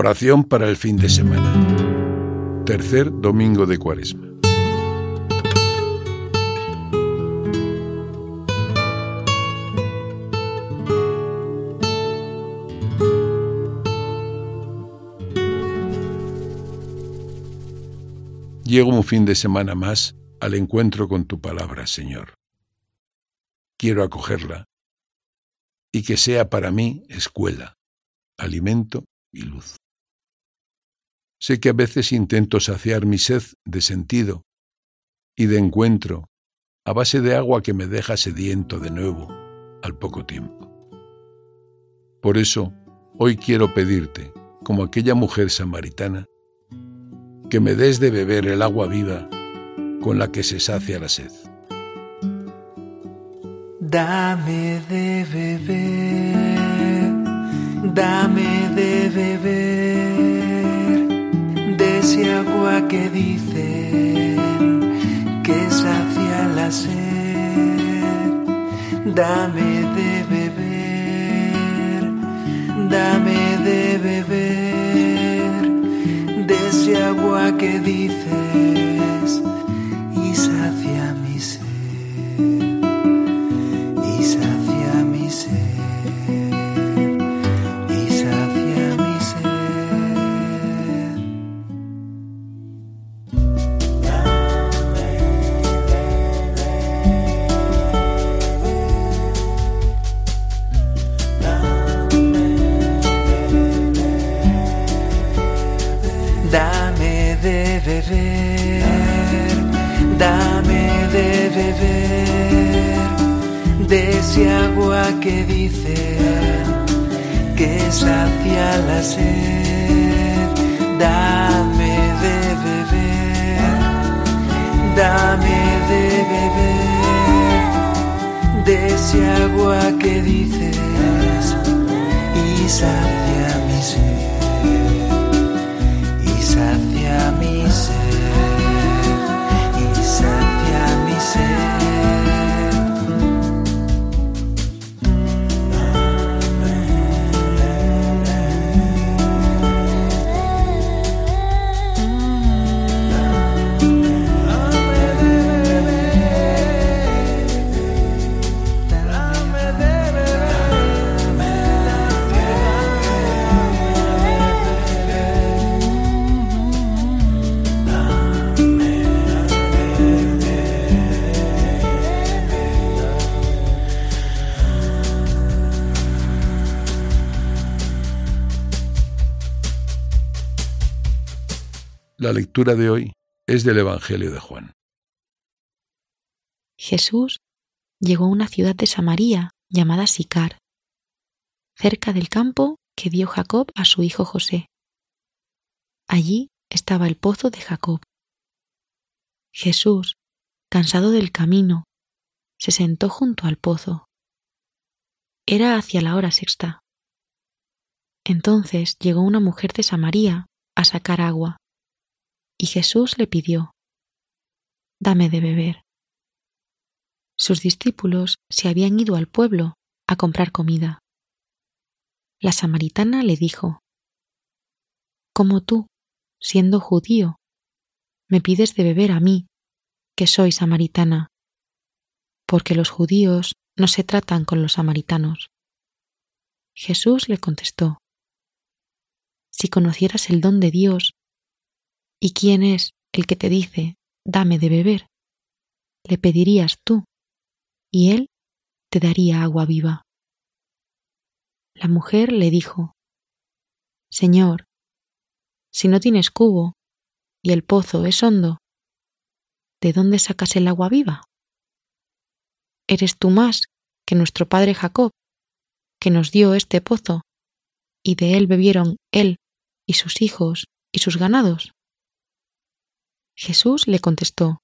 Oración para el fin de semana. Tercer domingo de Cuaresma. Llego un fin de semana más al encuentro con tu palabra, Señor. Quiero acogerla y que sea para mí escuela, alimento y luz. Sé que a veces intento saciar mi sed de sentido y de encuentro a base de agua que me deja sediento de nuevo al poco tiempo. Por eso, hoy quiero pedirte, como aquella mujer samaritana, que me des de beber el agua viva con la que se sacia la sed. Dame de beber, dame de beber ese agua que dicen que sacia la sed. Dame de beber, dame de beber de ese agua que dices beber, dame de beber de ese agua que dice que sacia la sed. Dame de beber, dame de beber de ese agua que dices y sacia mi sed La lectura de hoy es del Evangelio de Juan. Jesús llegó a una ciudad de Samaria llamada Sicar, cerca del campo que dio Jacob a su hijo José. Allí estaba el pozo de Jacob. Jesús, cansado del camino, se sentó junto al pozo. Era hacia la hora sexta. Entonces llegó una mujer de Samaria a sacar agua, y Jesús le pidió, Dame de beber. Sus discípulos se habían ido al pueblo a comprar comida. La samaritana le dijo, ¿Cómo tú, siendo judío, me pides de beber a mí, que soy samaritana? Porque los judíos no se tratan con los samaritanos. Jesús le contestó, Si conocieras el don de Dios, ¿y quién es el que te dice, dame de beber? Le pedirías tú, y él te daría agua viva. La mujer le dijo, Señor, si no tienes cubo y el pozo es hondo, ¿de dónde sacas el agua viva? Eres tú más que nuestro padre Jacob, que nos dio este pozo, y de él bebieron él y sus hijos y sus ganados. Jesús le contestó,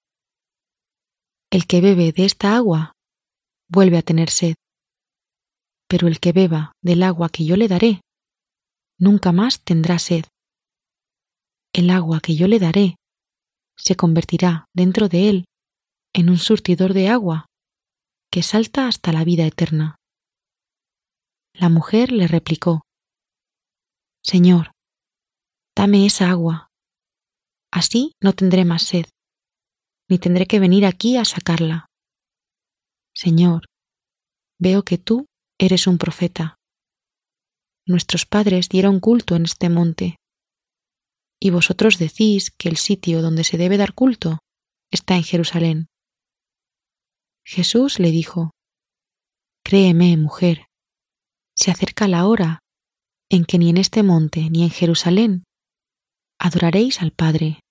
El que bebe de esta agua vuelve a tener sed, pero el que beba del agua que yo le daré, nunca más tendrá sed. El agua que yo le daré se convertirá dentro de él en un surtidor de agua que salta hasta la vida eterna. La mujer le replicó, Señor, dame esa agua. Así no tendré más sed, ni tendré que venir aquí a sacarla. Señor, veo que tú eres un profeta. Nuestros padres dieron culto en este monte, y vosotros decís que el sitio donde se debe dar culto está en Jerusalén. Jesús le dijo, Créeme, mujer, se acerca la hora en que ni en este monte ni en Jerusalén adoraréis al Padre.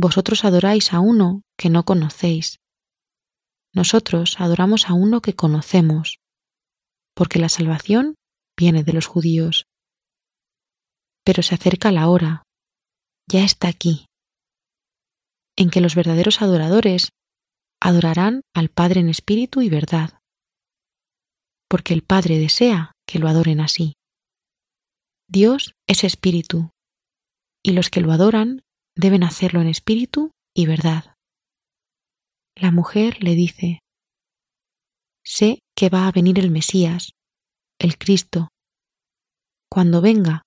Vosotros adoráis a uno que no conocéis. Nosotros adoramos a uno que conocemos, porque la salvación viene de los judíos. Pero se acerca la hora, ya está aquí, en que los verdaderos adoradores adorarán al Padre en espíritu y verdad, porque el Padre desea que lo adoren así. Dios es espíritu, y los que lo adoran deben hacerlo en espíritu y verdad. La mujer le dice, Sé que va a venir el Mesías, el Cristo. Cuando venga,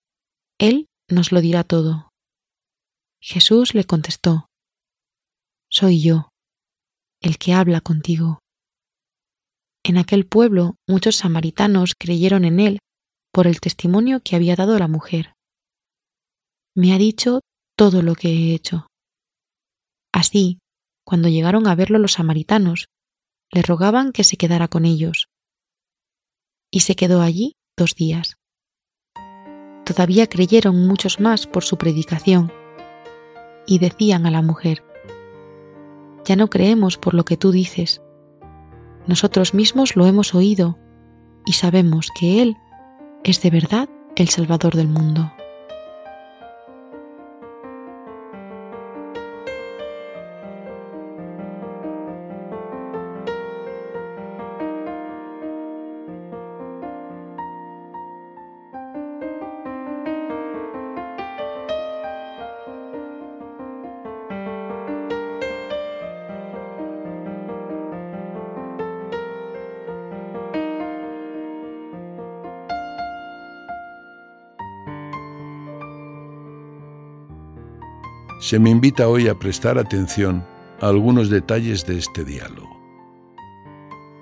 Él nos lo dirá todo. Jesús le contestó, Soy yo, el que habla contigo. En aquel pueblo muchos samaritanos creyeron en Él por el testimonio que había dado la mujer. Me ha dicho todo lo que he hecho. Así, cuando llegaron a verlo los samaritanos, le rogaban que se quedara con ellos. Y se quedó allí dos días. Todavía creyeron muchos más por su predicación, y decían a la mujer, Ya no creemos por lo que tú dices. Nosotros mismos lo hemos oído, y sabemos que Él es de verdad el Salvador del mundo. Se me invita hoy a prestar atención a algunos detalles de este diálogo.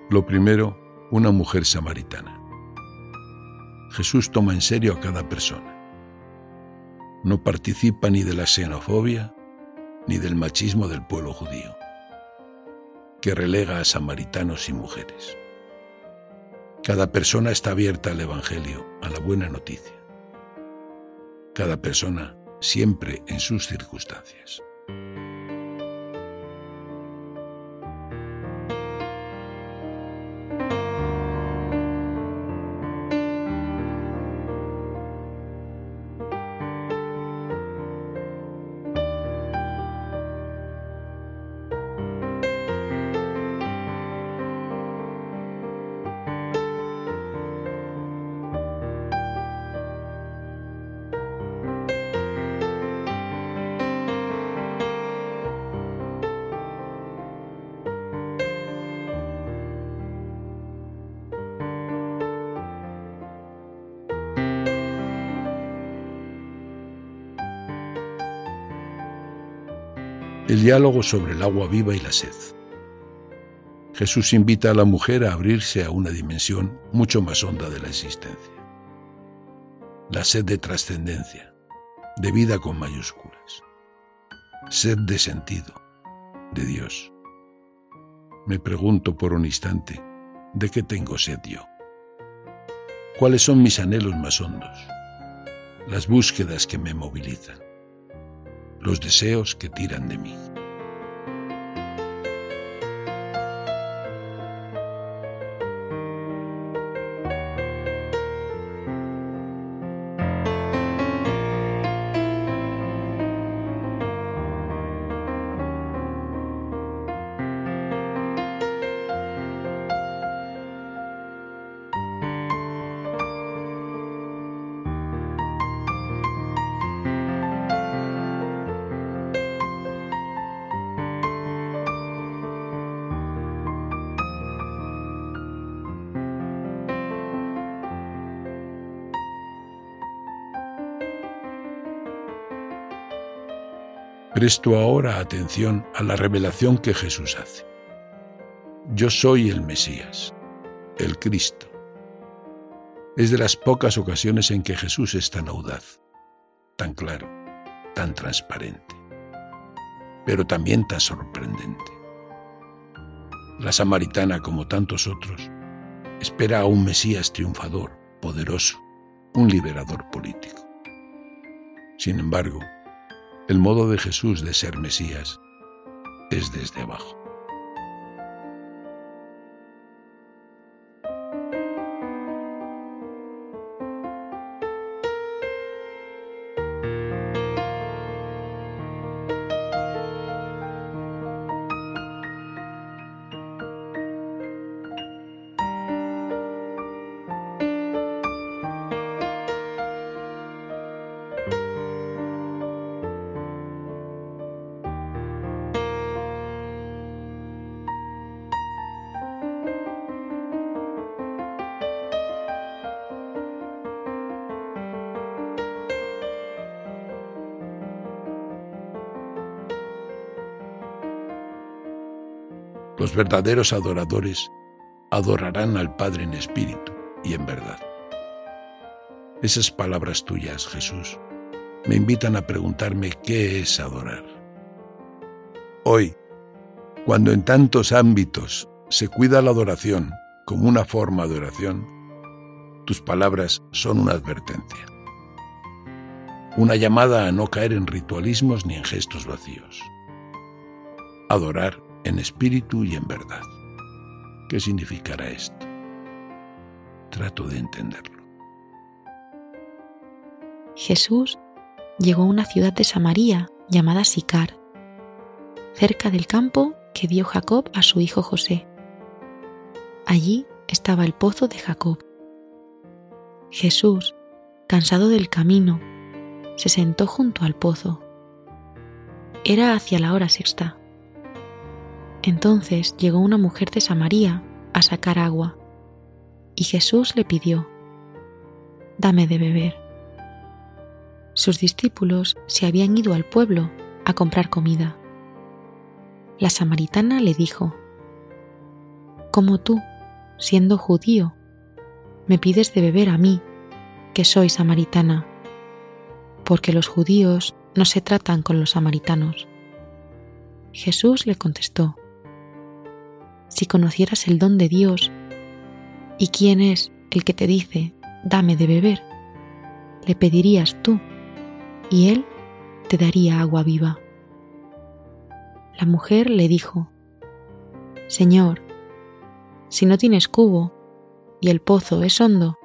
Lo primero, una mujer samaritana. Jesús toma en serio a cada persona. No participa ni de la xenofobia ni del machismo del pueblo judío, que relega a samaritanos y mujeres. Cada persona está abierta al Evangelio, a la buena noticia. Cada persona siempre en sus circunstancias. El diálogo sobre el agua viva y la sed. Jesús invita a la mujer a abrirse a una dimensión mucho más honda de la existencia. La sed de trascendencia, de vida con mayúsculas. Sed de sentido, de Dios. Me pregunto por un instante, ¿de qué tengo sed yo? ¿Cuáles son mis anhelos más hondos? Las búsquedas que me movilizan los deseos que tiran de mí. Presto ahora atención a la revelación que Jesús hace. Yo soy el Mesías, el Cristo. Es de las pocas ocasiones en que Jesús es tan audaz, tan claro, tan transparente, pero también tan sorprendente. La samaritana, como tantos otros, espera a un Mesías triunfador, poderoso, un liberador político. Sin embargo, el modo de Jesús de ser Mesías es desde abajo. Los verdaderos adoradores adorarán al Padre en espíritu y en verdad. Esas palabras tuyas, Jesús, me invitan a preguntarme qué es adorar. Hoy, cuando en tantos ámbitos se cuida la adoración como una forma de oración, tus palabras son una advertencia. Una llamada a no caer en ritualismos ni en gestos vacíos. Adorar en espíritu y en verdad. ¿Qué significará esto? Trato de entenderlo. Jesús llegó a una ciudad de Samaria llamada Sicar, cerca del campo que dio Jacob a su hijo José. Allí estaba el pozo de Jacob. Jesús, cansado del camino, se sentó junto al pozo. Era hacia la hora sexta. Entonces llegó una mujer de Samaria a sacar agua, y Jesús le pidió, Dame de beber. Sus discípulos se habían ido al pueblo a comprar comida. La samaritana le dijo, ¿Cómo tú, siendo judío, me pides de beber a mí, que soy samaritana? Porque los judíos no se tratan con los samaritanos. Jesús le contestó, si conocieras el don de Dios y quién es el que te dice, dame de beber, le pedirías tú y él te daría agua viva. La mujer le dijo, Señor, si no tienes cubo y el pozo es hondo,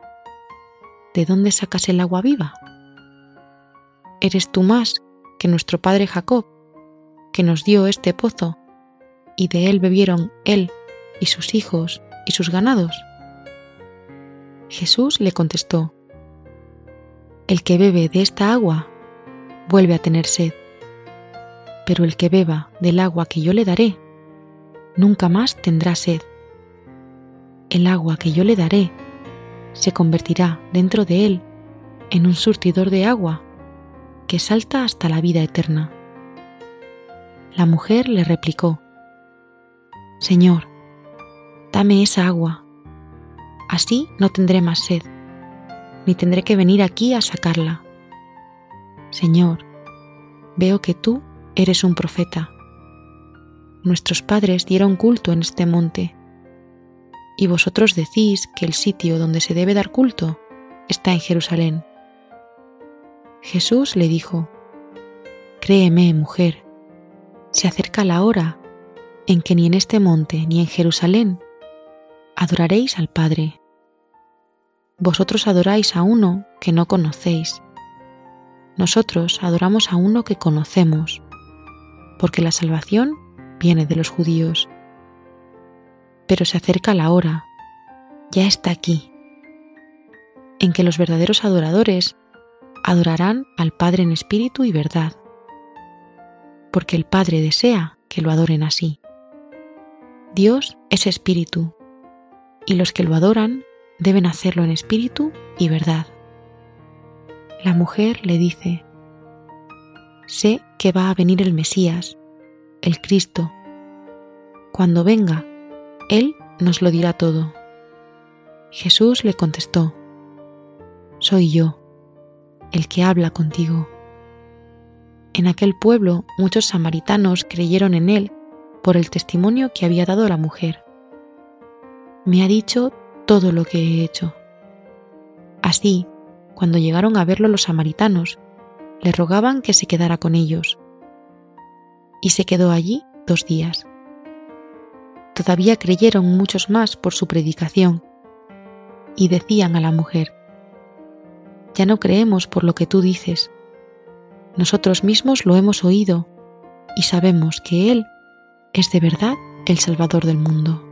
¿de dónde sacas el agua viva? Eres tú más que nuestro padre Jacob, que nos dio este pozo y de él bebieron él y sus hijos y sus ganados? Jesús le contestó, El que bebe de esta agua vuelve a tener sed, pero el que beba del agua que yo le daré, nunca más tendrá sed. El agua que yo le daré se convertirá dentro de él en un surtidor de agua que salta hasta la vida eterna. La mujer le replicó, Señor, dame esa agua. Así no tendré más sed, ni tendré que venir aquí a sacarla. Señor, veo que tú eres un profeta. Nuestros padres dieron culto en este monte, y vosotros decís que el sitio donde se debe dar culto está en Jerusalén. Jesús le dijo, Créeme, mujer, se acerca la hora en que ni en este monte ni en Jerusalén adoraréis al Padre. Vosotros adoráis a uno que no conocéis. Nosotros adoramos a uno que conocemos, porque la salvación viene de los judíos. Pero se acerca la hora, ya está aquí, en que los verdaderos adoradores adorarán al Padre en espíritu y verdad, porque el Padre desea que lo adoren así. Dios es espíritu, y los que lo adoran deben hacerlo en espíritu y verdad. La mujer le dice, sé que va a venir el Mesías, el Cristo. Cuando venga, Él nos lo dirá todo. Jesús le contestó, Soy yo, el que habla contigo. En aquel pueblo muchos samaritanos creyeron en Él por el testimonio que había dado la mujer. Me ha dicho todo lo que he hecho. Así, cuando llegaron a verlo los samaritanos, le rogaban que se quedara con ellos. Y se quedó allí dos días. Todavía creyeron muchos más por su predicación, y decían a la mujer, Ya no creemos por lo que tú dices. Nosotros mismos lo hemos oído y sabemos que Él es de verdad el Salvador del mundo.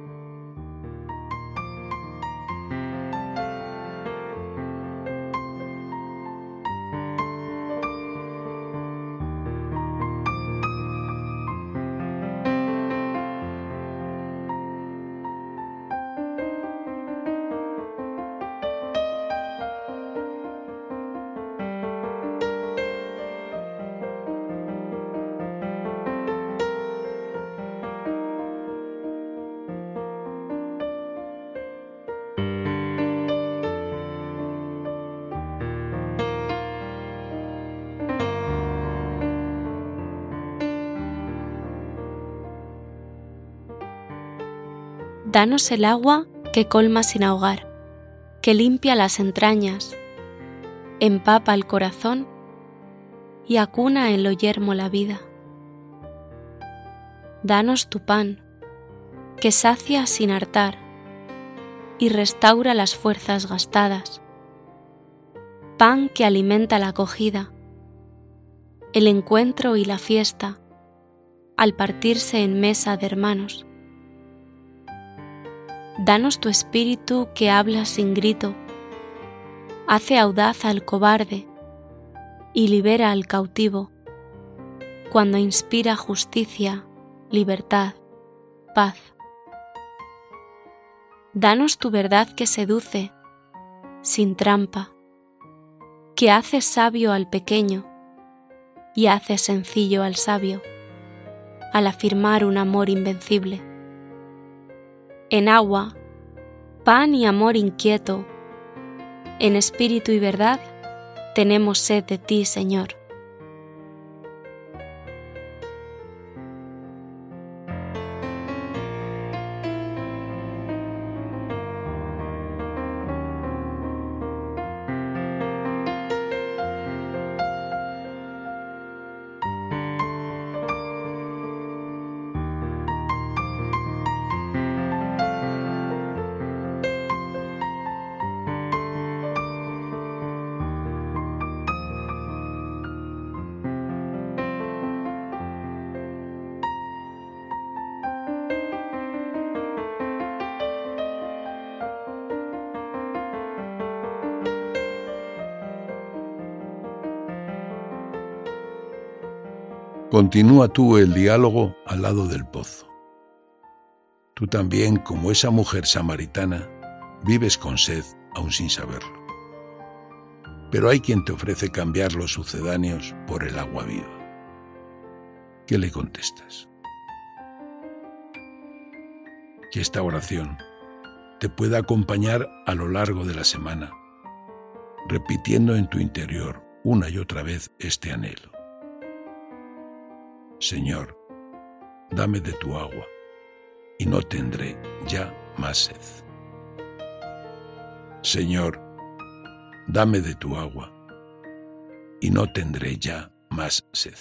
Danos el agua que colma sin ahogar, que limpia las entrañas, empapa el corazón y acuna en lo yermo la vida. Danos tu pan, que sacia sin hartar y restaura las fuerzas gastadas. Pan que alimenta la acogida, el encuentro y la fiesta, al partirse en mesa de hermanos Danos tu espíritu que habla sin grito, hace audaz al cobarde y libera al cautivo, cuando inspira justicia, libertad, paz. Danos tu verdad que seduce, sin trampa, que hace sabio al pequeño y hace sencillo al sabio, al afirmar un amor invencible en agua, pan y amor inquieto, en espíritu y verdad, tenemos sed de ti, Señor. Continúa tú el diálogo al lado del pozo. Tú también, como esa mujer samaritana, vives con sed aún sin saberlo. Pero hay quien te ofrece cambiar los sucedáneos por el agua viva. ¿Qué le contestas? Que esta oración te pueda acompañar a lo largo de la semana, repitiendo en tu interior una y otra vez este anhelo. Señor, dame de tu agua, y no tendré ya más sed. Señor, dame de tu agua, y no tendré ya más sed.